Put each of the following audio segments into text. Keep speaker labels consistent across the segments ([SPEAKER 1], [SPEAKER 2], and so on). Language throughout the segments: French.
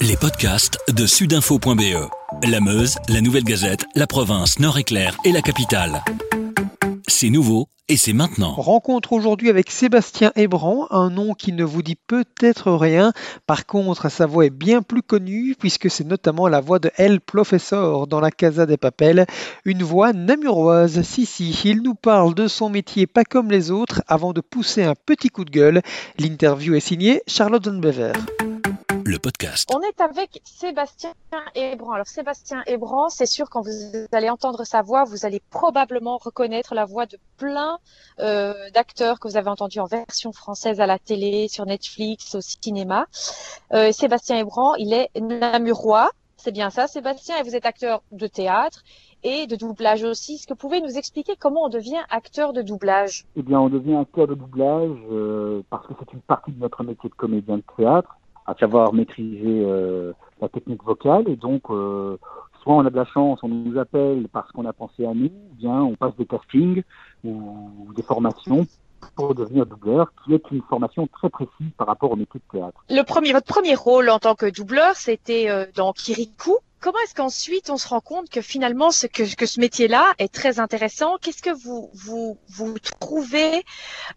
[SPEAKER 1] Les podcasts de sudinfo.be. La Meuse, la Nouvelle Gazette, la province, Nord-Éclair et la capitale. C'est nouveau et c'est maintenant.
[SPEAKER 2] Rencontre aujourd'hui avec Sébastien Hébran, un nom qui ne vous dit peut-être rien. Par contre, sa voix est bien plus connue puisque c'est notamment la voix de El Professor dans la Casa des Papels, une voix namuroise. Si, si, il nous parle de son métier pas comme les autres avant de pousser un petit coup de gueule. L'interview est signée Charlotte Zonbever
[SPEAKER 1] le podcast.
[SPEAKER 3] On est avec Sébastien Hébran. Alors Sébastien Hébran, c'est sûr quand vous allez entendre sa voix, vous allez probablement reconnaître la voix de plein euh, d'acteurs que vous avez entendus en version française à la télé, sur Netflix, au cinéma. Euh, Sébastien Hébran, il est namurois. C'est bien ça, Sébastien, et vous êtes acteur de théâtre et de doublage aussi. Est-ce que vous pouvez nous expliquer comment on devient acteur de doublage?
[SPEAKER 4] Eh bien, on devient acteur de doublage euh, parce que c'est une partie de notre métier de comédien de théâtre à savoir maîtriser euh, la technique vocale. Et donc, euh, soit on a de la chance, on nous appelle parce qu'on a pensé à nous, ou bien on passe des castings ou des formations pour devenir doubleur, qui est une formation très précise par rapport au métier de théâtre.
[SPEAKER 3] Le premier, votre premier rôle en tant que doubleur, c'était euh, dans Kirikou. Comment est-ce qu'ensuite on se rend compte que finalement ce que, que ce métier-là est très intéressant? Qu'est-ce que vous vous, vous trouvez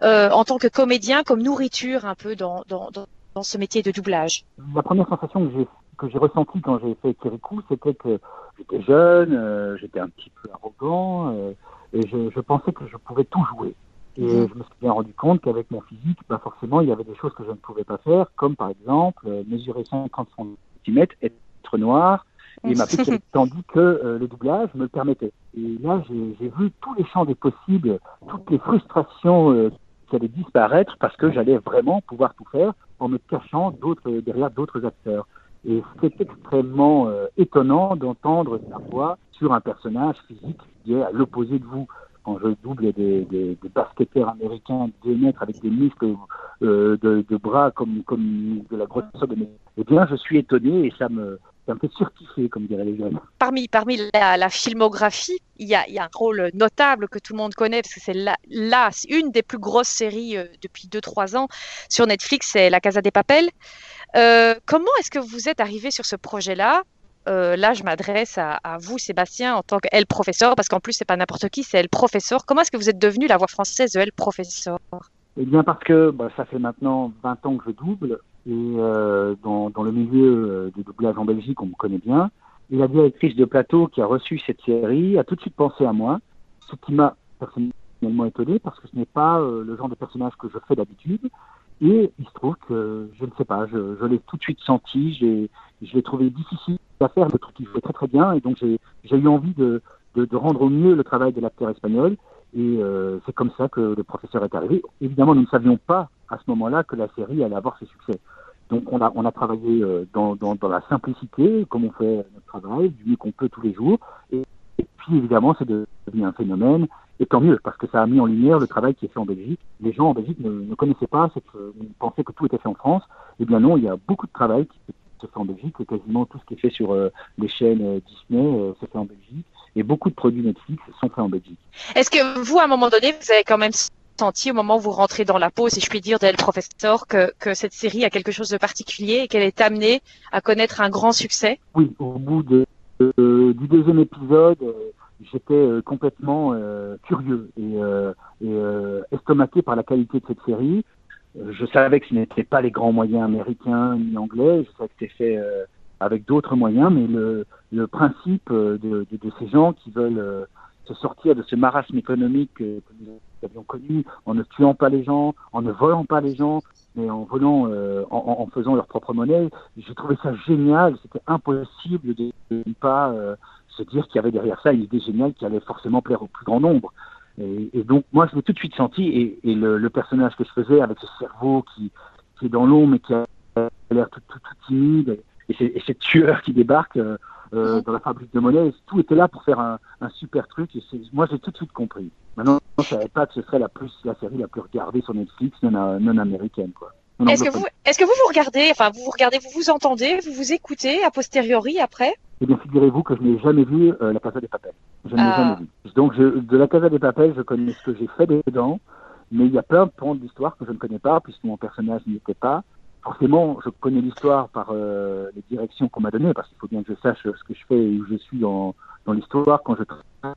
[SPEAKER 3] en tant que comédien comme nourriture un peu dans, dans dans ce métier de doublage
[SPEAKER 4] La première sensation que j'ai que j'ai ressentie quand j'ai fait Kirikou, c'était que j'étais jeune, euh, j'étais un petit peu arrogant, euh, et je, je, pensais que je pouvais tout jouer. Et mhm. je me suis bien rendu compte qu'avec mon physique, bah forcément, il y avait des choses que je ne pouvais pas faire, comme par exemple euh, mesurer 50 cm, être noir, et ma petite, tandis que le doublage me le permettait. Et là, j'ai vu tous les champs des possibles, toutes les frustrations qui allaient disparaître parce que j'allais vraiment pouvoir tout faire en me cachant d'autres, derrière d'autres acteurs. Et c'est extrêmement euh, étonnant d'entendre sa voix sur un personnage physique qui est à l'opposé de vous. Quand je double des, basketteurs américains de mètres avec des muscles euh, de, bras comme, de la grosseur de. Eh bien, je suis étonné et ça me, me fait surkiffer, comme diraient les jeunes.
[SPEAKER 3] Parmi, parmi la, la filmographie, il y, a, il y, a, un rôle notable que tout le monde connaît, parce que c'est là, là une des plus grosses séries euh, depuis 2-3 ans sur Netflix, c'est La Casa des Papels. Euh, comment est-ce que vous êtes arrivé sur ce projet-là? Euh, là, je m'adresse à, à, vous, Sébastien, en tant qu'elle professeur, parce qu'en plus, c'est pas n'importe qui, c'est elle professeur. Comment est-ce que vous êtes devenu la voix française de elle professeur
[SPEAKER 4] Eh bien, parce que bah, ça fait maintenant 20 ans que je double, et euh, dans, dans, le milieu euh, du doublage en Belgique, on me connaît bien. Et la directrice de plateau qui a reçu cette série a tout de suite pensé à moi, ce qui m'a personnellement étonné parce que ce n'est pas euh, le genre de personnage que je fais d'habitude. Et il se trouve que, je ne sais pas, je, je l'ai tout de suite senti, je l'ai trouvé difficile à faire, le truc qui fait très très bien, et donc j'ai eu envie de, de, de, rendre au mieux le travail de l'acteur espagnol, et euh, c'est comme ça que le professeur est arrivé. Évidemment, nous ne savions pas à ce moment-là que la série allait avoir ses succès. Donc on a, on a travaillé euh, dans, dans, dans, la simplicité, comme on fait notre travail, du mieux qu'on peut tous les jours. Et, puis évidemment, c'est devenu un phénomène. Et tant mieux, parce que ça a mis en lumière le travail qui est fait en Belgique. Les gens en Belgique ne, connaissaient pas, ils pensaient que tout était fait en France. Eh bien non, il y a beaucoup de travail qui se fait en Belgique. Quasiment tout ce qui est fait sur euh, les chaînes euh, Disney euh, se fait en Belgique. Et beaucoup de produits Netflix sont faits en Belgique.
[SPEAKER 3] Est-ce que vous, à un moment donné, vous avez quand même senti au moment où vous rentrez dans la peau, si je puis dire, d'El Professeur, que, que cette série a quelque chose de particulier et qu'elle est amenée à connaître un grand succès?
[SPEAKER 4] Oui, au bout de, euh, du deuxième épisode, euh, j'étais euh, complètement curieux et, et estomaqué par la qualité de cette série. Je savais que ce n'était pas les grands moyens américains ni anglais, je savais que c'était fait avec d'autres moyens, mais le, principe de, de, ces gens qui veulent se sortir de ce marasme économique que nous avions connu en ne tuant pas les gens, en ne volant pas les gens, mais en euh, faisant leur propre monnaie. J'ai trouvé ça génial. C'était impossible de, ne pas euh, se dire qu'il y avait derrière ça une idée géniale qui allait forcément plaire au plus grand nombre. Et, donc moi, je l'ai tout de suite senti. Et, le, personnage que je faisais avec ce cerveau qui, est dans l'ombre mais qui a l'air tout, timide, et, ces, tueurs qui débarquent. Euh, euh, dans la fabrique de monnaie. Tout était là pour faire un, un super truc. Et moi, j'ai tout de suite compris. Maintenant, je savais pas que ce serait la plus la série la plus regardée sur Netflix, non, non américaine, quoi.
[SPEAKER 3] Est-ce que vous, est-ce que vous vous regardez, enfin, vous vous regardez, vous vous entendez, vous vous écoutez a posteriori après?
[SPEAKER 4] Eh bien, figurez-vous que je n'ai jamais vu euh, la Casa des Papels. Je ne l'ai ah. jamais vu. Donc, je, de la Casa des Papels, je connais ce que j'ai fait dedans, mais il y a plein de points de l'histoire que je ne connais pas, puisque mon personnage n'y était pas. Forcément, je connais l'histoire par euh, les directions qu'on m'a données, parce qu'il faut bien que je sache ce que je fais et où je suis dans, dans l'histoire quand je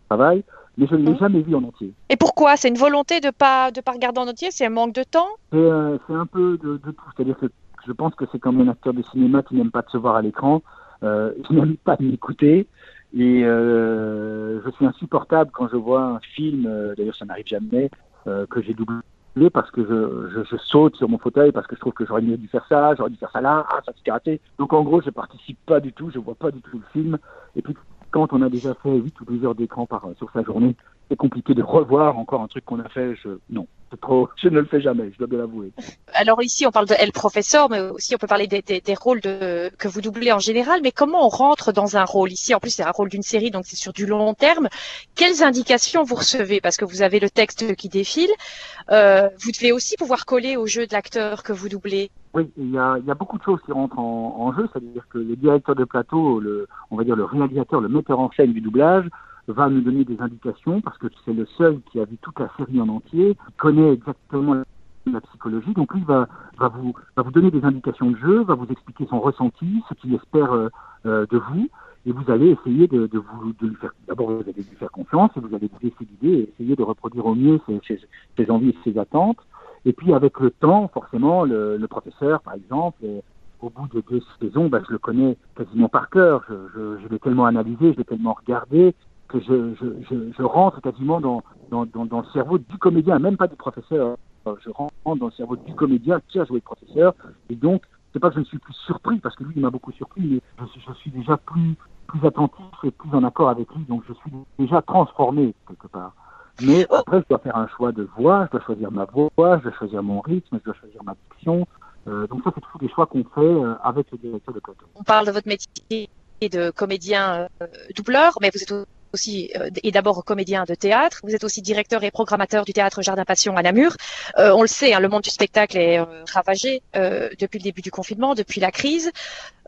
[SPEAKER 4] travaille, mais je ne l'ai
[SPEAKER 3] Mhm.
[SPEAKER 4] jamais vu en entier.
[SPEAKER 3] Et pourquoi? C'est une volonté de pas de pas regarder en entier? C'est un manque de temps?
[SPEAKER 4] C'est euh, c'est un peu de, de tout, c'est-à-dire que je pense que c'est comme un acteur de cinéma qui n'aime pas de se voir à l'écran, euh, qui n'aime pas de m'écouter, et je suis insupportable quand je vois un film, d'ailleurs ça n'arrive jamais, que j'ai doublé parce que je, saute sur mon fauteuil parce que je trouve que j'aurais mieux dû faire ça, j'aurais dû faire ça là, ah ça s'était raté. Donc en gros je participe pas du tout, je vois pas du tout le film, et puis quand on a déjà fait 8 ou 12 heures d'écran par sur sa journée, c'est compliqué de revoir encore un truc qu'on a fait, je non, trop, je ne le fais jamais, je dois bien l'avouer.
[SPEAKER 3] Alors ici, on parle de El Professeur, mais aussi on peut parler des, des, des rôles de, que vous doublez en général. Mais comment on rentre dans un rôle? Ici En plus, c'est un rôle d'une série, donc c'est sur du long terme. Quelles indications vous recevez? Parce que vous avez le texte qui défile. Euh, vous devez aussi pouvoir coller au jeu de l'acteur que vous doublez.
[SPEAKER 4] Oui, il y a, il y a beaucoup de choses qui rentrent en, en jeu, c'est-à-dire que le directeur de plateau, le, on va dire le réalisateur, le metteur en scène du doublage, va nous donner des indications parce que c'est le seul qui a vu toute la série en entier, connaît exactement la psychologie. Donc lui va, vous, donner des indications de jeu, va vous expliquer son ressenti, ce qu'il espère euh, euh, de vous, et vous allez essayer de, vous de lui faire. D'abord, vous allez lui faire confiance et vous allez vous laisser et essayer de reproduire au mieux ses, envies et ses attentes. Et puis avec le temps, forcément, le, professeur, par exemple, euh, au bout de deux saisons, bah, je le connais quasiment par cœur. Je l'ai tellement analysé, je l'ai tellement regardé que je, je, je, je rentre quasiment dans, dans, dans, dans, le cerveau du comédien, même pas du professeur. Je rentre dans le cerveau du comédien qui a joué le professeur. Et donc, c'est pas que je ne suis plus surpris, parce que lui, il m'a beaucoup surpris, mais je, je suis déjà plus, plus attentif et plus en accord avec lui. Donc, je suis déjà transformé quelque part. Mais après, je dois faire un choix de voix, je dois choisir ma voix, je dois choisir mon rythme, je dois choisir ma diction. Euh, donc ça, c'est tous des choix qu'on fait euh, avec le directeur de plateau.
[SPEAKER 3] On parle de votre métier de comédien euh, doubleur, mais vous êtes aussi euh, et d'abord comédien de théâtre. Vous êtes aussi directeur et programmateur du théâtre Jardin Passion à Namur. Euh, on le sait, hein, le monde du spectacle est euh, ravagé depuis le début du confinement, depuis la crise.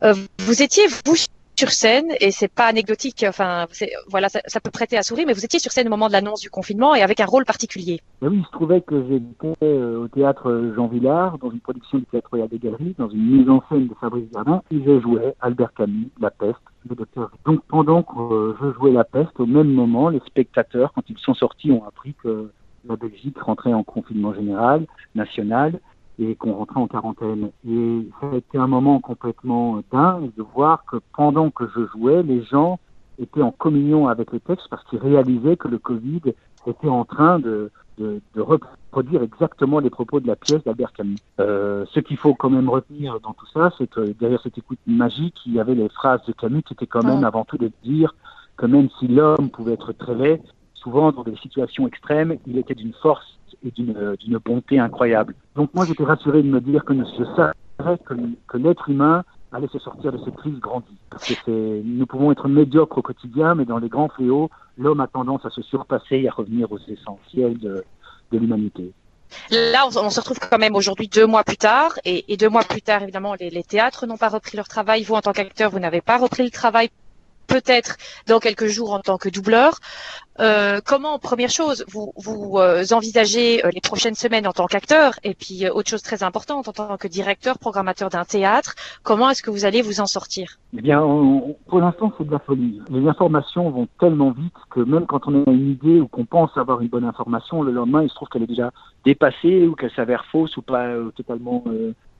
[SPEAKER 3] Euh, vous étiez vous sur scène et c'est pas anecdotique. Enfin, voilà, ça, peut prêter à sourire, mais vous étiez sur scène au moment de l'annonce du confinement et avec un rôle particulier.
[SPEAKER 4] Oui, il se trouvait que j'étais euh, au théâtre Jean Villard dans une production du théâtre Royal des Galeries, dans une mise en scène de Fabrice Gardin, et je jouais Albert Camus, La Peste, le docteur. Donc pendant que euh, je jouais La Peste, au même moment, les spectateurs, quand ils sont sortis, ont appris que la Belgique rentrait en confinement général, national, et qu'on rentrait en quarantaine. Et ça a été un moment complètement dingue de voir que pendant que je jouais, les gens étaient en communion avec le texte parce qu'ils réalisaient que le Covid était en train de, de, de reproduire exactement les propos de la pièce d'Albert Camus. Euh, ce qu'il faut quand même retenir dans tout ça, c'est que derrière cette écoute magique, il y avait les phrases de Camus qui étaient quand même avant tout de dire que même si l'homme pouvait être très laid, souvent dans des situations extrêmes, il était d'une force et d'une bonté incroyable. Donc moi j'étais rassuré de me dire que que, l'être humain allait se sortir de cette crise grandie. Parce que nous pouvons être médiocres au quotidien, mais dans les grands fléaux, l'homme a tendance à se surpasser et à revenir aux essentiels de, de l'humanité.
[SPEAKER 3] Là, on, se retrouve quand même aujourd'hui deux mois plus tard, et, deux mois plus tard, évidemment, les théâtres n'ont pas repris leur travail. Vous, en tant qu'acteur, vous n'avez pas repris le travail peut-être dans quelques jours en tant que doubleur. Euh, comment, première chose, vous, euh, envisagez euh, les prochaines semaines en tant qu'acteur et puis autre chose très importante en tant que directeur, programmateur d'un théâtre, comment est-ce que vous allez vous en sortir?
[SPEAKER 4] Eh bien, pour l'instant, c'est de la folie. Les informations vont tellement vite que même quand on a une idée ou qu'on pense avoir une bonne information, le lendemain, il se trouve qu'elle est déjà dépassée ou qu'elle s'avère fausse ou pas totalement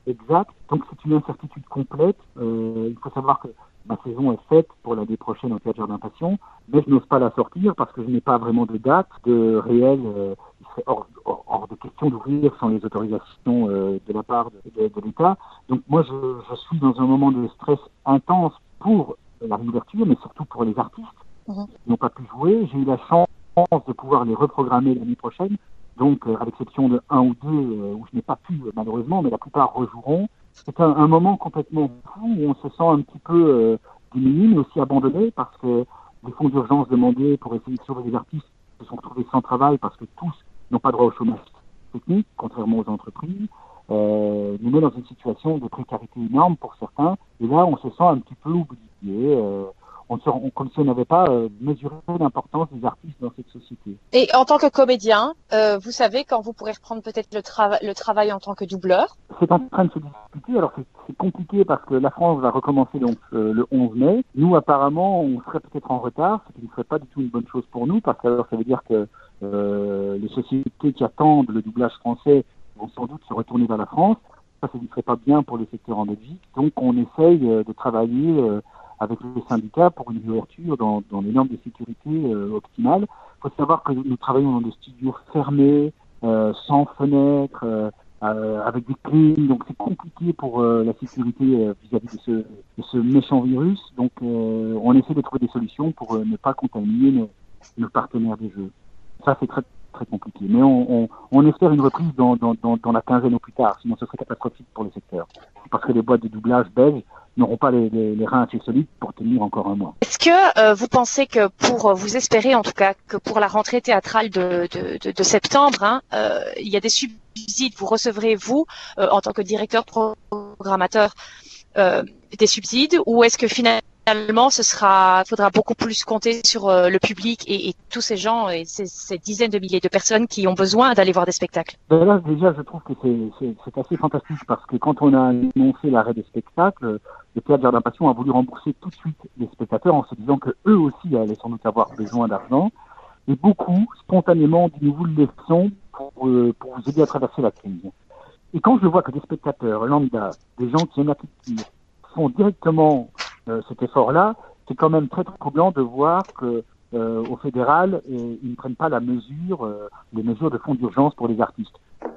[SPEAKER 4] exacte. Donc, c'est une incertitude complète. il faut savoir que ma saison est faite pour l'année prochaine au Théâtre Jardin Passion, mais je n'ose pas la sortir parce que je n'ai pas vraiment de date de réel. Euh, il serait hors, hors, hors, de question d'ouvrir sans les autorisations euh, de la part de, de, de l'État. Donc moi, je, je, suis dans un moment de stress intense pour la réouverture, mais surtout pour les artistes mmh. qui n'ont pas pu jouer. J'ai eu la chance de pouvoir les reprogrammer l'année prochaine. Donc, euh, à l'exception de un ou deux où je n'ai pas pu malheureusement, mais la plupart rejoueront c'est un, moment complètement fou où on se sent un petit peu euh, diminué, mais aussi abandonné parce que les fonds d'urgence demandés pour essayer de sauver les artistes se sont retrouvés sans travail parce que tous n'ont pas droit au chômage technique, contrairement aux entreprises. Euh, nous met dans une situation de précarité énorme pour certains. Et là, on se sent un petit peu oublié. Euh, on, on, comme si on n'avait pas euh, mesuré l'importance des artistes dans cette société.
[SPEAKER 3] Et en tant que comédien, euh, vous savez quand vous pourrez reprendre peut-être le, travail le travail en tant que doubleur?
[SPEAKER 4] C'est en train de se discuter. Alors c'est compliqué parce que la France va recommencer donc euh, le 11 mai. Nous apparemment, on serait peut-être en retard, ce qui ne serait pas du tout une bonne chose pour nous parce que alors ça veut dire que euh, les sociétés qui attendent le doublage français vont sans doute se retourner vers la France. Ça, ce ne serait pas bien pour le secteur en Belgique. Donc on essaye de travailler avec les syndicats pour une ouverture dans, les normes de sécurité euh, optimales. Il faut savoir que nous travaillons dans des studios fermés, euh, sans fenêtres, euh, avec des clés, donc c'est compliqué pour la sécurité vis-à-vis de, ce, méchant virus. Donc on essaie de trouver des solutions pour ne pas contaminer nos, partenaires des jeux. Ça c'est très compliqué. Mais on, espère une reprise dans, la quinzaine au plus tard, sinon ce serait catastrophique pour le secteur. Parce que les boîtes de doublage belges n'auront pas les, les, les, reins assez solides pour tenir encore un mois.
[SPEAKER 3] Est-ce que euh, vous pensez que pour vous espérez en tout cas que pour la rentrée théâtrale de, de, de, de septembre, hein, euh, il y a des subsides, vous recevrez vous euh, en tant que directeur programmateur euh, des subsides ou est-ce que finalement finalement, ce sera, faudra beaucoup plus compter sur euh, le public et, tous ces gens et ces, dizaines de milliers de personnes qui ont besoin d'aller voir des spectacles.
[SPEAKER 4] Ben là, déjà, je trouve que c'est assez fantastique parce que quand on a annoncé l'arrêt des spectacles, le Théâtre Jardin Passion a voulu rembourser tout de suite les spectateurs en se disant que eux aussi allaient sans doute avoir besoin d'argent. Et beaucoup, spontanément, nous vous le laissons pour, euh, pour vous aider à traverser la crise. Et quand je vois que des spectateurs lambda, des gens qui aiment la culture, font directement cet effort-là, c'est quand même très troublant de voir que euh, au fédéral, et, ils ne prennent pas la mesure, euh, les mesures de fonds d'urgence pour les artistes.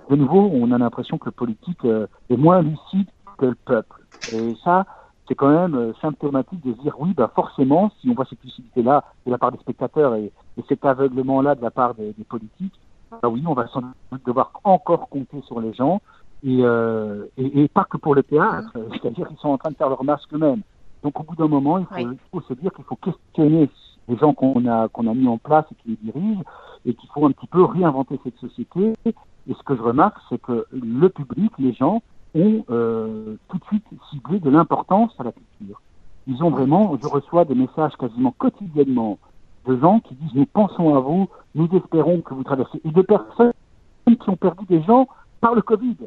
[SPEAKER 4] De nouveau, on a l'impression que le politique euh, est moins lucide que le peuple. Et ça, c'est quand même euh, symptomatique de dire oui, bah forcément, si on voit cette lucidité-là de la part des spectateurs et, et cet aveuglement-là de la part des, politiques, bah oui, on va sans doute devoir encore compter sur les gens. Et, euh, et, et, pas que pour le théâtre, c'est-à-dire qu'ils sont en train de faire leur masque eux-mêmes. Donc au bout d'un moment, il faut, oui. il faut, se dire qu'il faut questionner les gens qu'on a qu'on a mis en place et qui les dirigent, et qu'il faut un petit peu réinventer cette société. Et ce que je remarque, c'est que le public, les gens, ont euh, tout de suite ciblé de l'importance à la culture. Ils ont vraiment, je reçois des messages quasiment quotidiennement de gens qui disent nous pensons à vous, nous espérons que vous traversez, et de personnes qui ont perdu des gens par le Covid.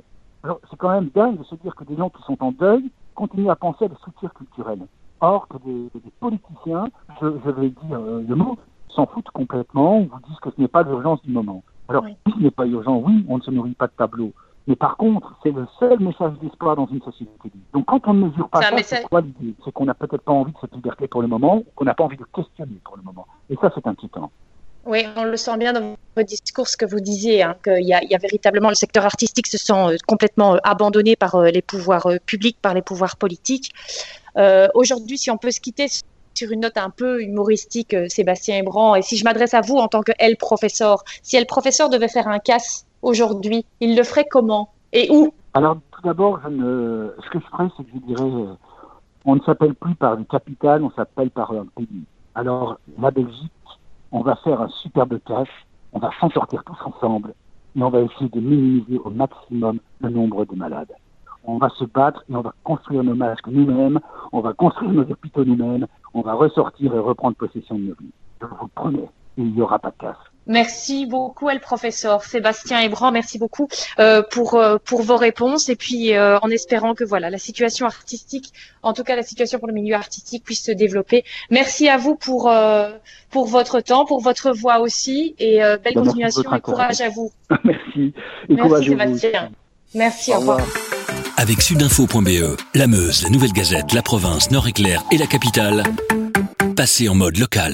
[SPEAKER 4] Alors c'est quand même dingue de se dire que des gens qui sont en deuil continuent à penser à des structures culturelles. Or que des, des politiciens, je, je, vais dire euh, le mot, s'en foutent complètement, ou vous disent que ce n'est pas l'urgence du moment. Alors, oui. si ce n'est pas urgent, oui, on ne se nourrit pas de tableau. Mais par contre, c'est le seul message d'espoir dans une société. Donc quand on ne mesure pas ça, c'est quoi l'idée? C'est qu'on n'a peut-être pas envie de cette liberté pour le moment, qu'on n'a pas envie de questionner pour le moment. Et ça, c'est inquiétant.
[SPEAKER 3] Oui, on le sent bien dans votre discours, ce que vous disiez, hein, qu'il y, a véritablement le secteur artistique se sent euh, complètement euh, abandonné par euh, les pouvoirs publics, par les pouvoirs politiques. Aujourd'hui, si on peut se quitter sur une note un peu humoristique, Sébastien Hébran, et si je m'adresse à vous en tant que elle professeur, si elle professeur devait faire un casse aujourd'hui, il le ferait comment et où?
[SPEAKER 4] Alors, tout d'abord, ce que je ferais, c'est que je dirais, on ne s'appelle plus par une capitale, on s'appelle par un pays. Alors, la Belgique on va faire un superbe cash, on va s'en sortir tous ensemble et on va essayer de minimiser au maximum le nombre de malades. On va se battre et on va construire nos masques nous-mêmes, on va construire nos hôpitaux nous-mêmes, on va ressortir et reprendre possession de nos vies. Je vous promets, il n'y aura pas de casse.
[SPEAKER 3] Merci beaucoup, le professeur Sébastien Hébran. Merci beaucoup euh, pour euh, pour vos réponses et puis euh, en espérant que voilà la situation artistique, en tout cas la situation pour le milieu artistique puisse se développer. Merci à vous pour euh, pour votre temps, pour votre voix aussi et euh, belle
[SPEAKER 4] Ben,
[SPEAKER 3] continuation et courage à vous.
[SPEAKER 4] Merci.
[SPEAKER 3] Et Merci Sébastien. Vous. Merci. Au, au revoir.
[SPEAKER 1] Avec sudinfo.be, la Meuse, la Nouvelle Gazette, la province, Nord-Éclair et la capitale, passez en mode local.